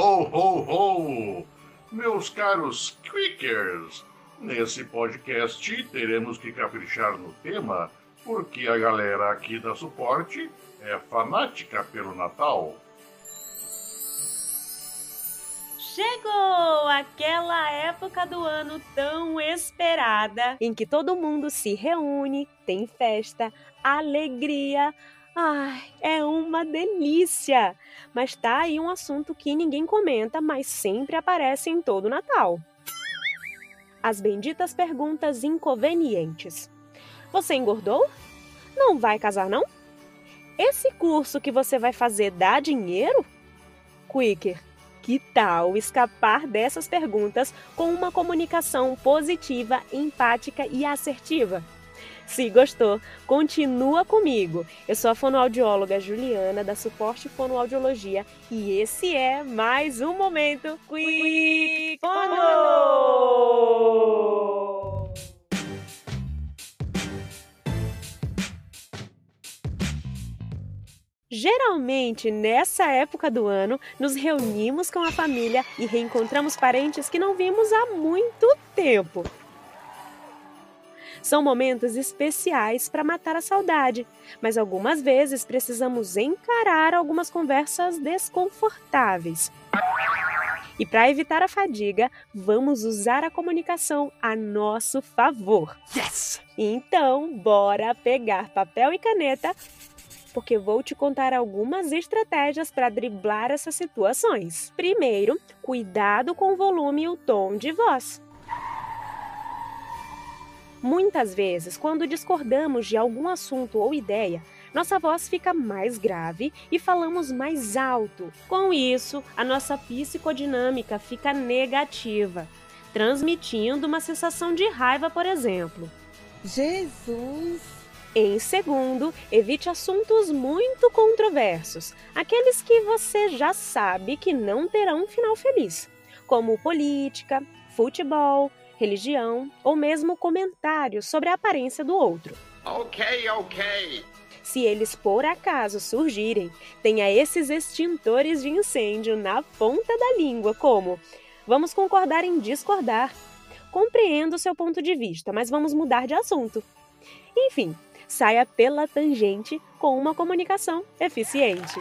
Ho, ho, ho! Meus caros Quickers, nesse podcast teremos que caprichar no tema, porque a galera aqui da suporte é fanática pelo Natal. Chegou aquela época do ano tão esperada em que todo mundo se reúne, tem festa, alegria. Ai, é uma delícia! Mas tá aí um assunto que ninguém comenta, mas sempre aparece em todo Natal. As benditas perguntas inconvenientes. Você engordou? Não vai casar, não? Esse curso que você vai fazer dá dinheiro? Quicker, que tal escapar dessas perguntas com uma comunicação positiva, empática e assertiva? Se gostou, continua comigo. Eu sou a fonoaudióloga Juliana, da Suporte Fonoaudiologia, e esse é mais um Momento Quick Fono! Geralmente, nessa época do ano, nos reunimos com a família e reencontramos parentes que não vimos há muito tempo. São momentos especiais para matar a saudade, mas algumas vezes precisamos encarar algumas conversas desconfortáveis. E para evitar a fadiga, vamos usar a comunicação a nosso favor. Yes! Então, bora pegar papel e caneta porque vou te contar algumas estratégias para driblar essas situações. Primeiro, cuidado com o volume e o tom de voz. Muitas vezes, quando discordamos de algum assunto ou ideia, nossa voz fica mais grave e falamos mais alto. Com isso, a nossa psicodinâmica fica negativa, transmitindo uma sensação de raiva, por exemplo. Jesus! Em segundo, evite assuntos muito controversos, aqueles que você já sabe que não terão um final feliz, como política, futebol, religião ou mesmo comentários sobre a aparência do outro. Ok, ok. Se eles por acaso surgirem, tenha esses extintores de incêndio na ponta da língua, como: vamos concordar em discordar. Compreendo o seu ponto de vista, mas vamos mudar de assunto. Enfim, saia pela tangente com uma comunicação eficiente.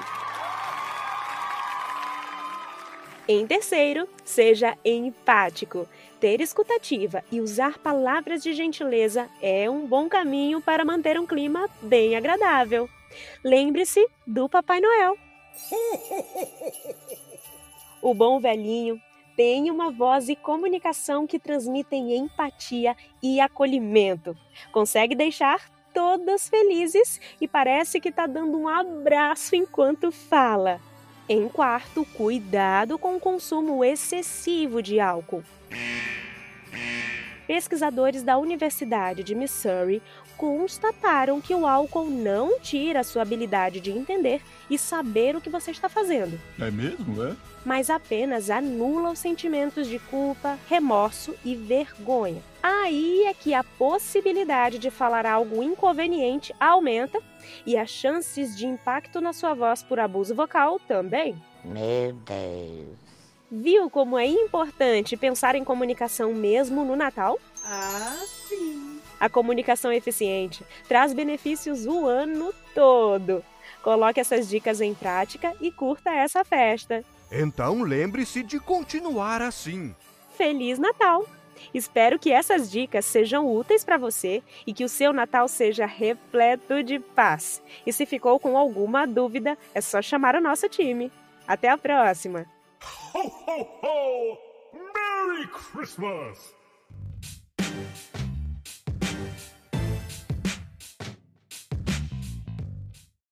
Em terceiro, seja empático. Ter escutativa e usar palavras de gentileza é um bom caminho para manter um clima bem agradável. Lembre-se do Papai Noel. O bom velhinho tem uma voz e comunicação que transmitem empatia e acolhimento. Consegue deixar todas felizes e parece que está dando um abraço enquanto fala. Em quarto, cuidado com o consumo excessivo de álcool. Pesquisadores da Universidade de Missouri constataram que o álcool não tira a sua habilidade de entender e saber o que você está fazendo. É mesmo, é? Mas apenas anula os sentimentos de culpa, remorso e vergonha. Aí é que a possibilidade de falar algo inconveniente aumenta e as chances de impacto na sua voz por abuso vocal também. Meu Deus. Viu como é importante pensar em comunicação mesmo no Natal? Ah, sim. A comunicação eficiente traz benefícios o ano todo. Coloque essas dicas em prática e curta essa festa. Então lembre-se de continuar assim. Feliz Natal! Espero que essas dicas sejam úteis para você e que o seu Natal seja repleto de paz. E se ficou com alguma dúvida, é só chamar o nosso time. Até a próxima! Ho, ho, ho! Merry Christmas!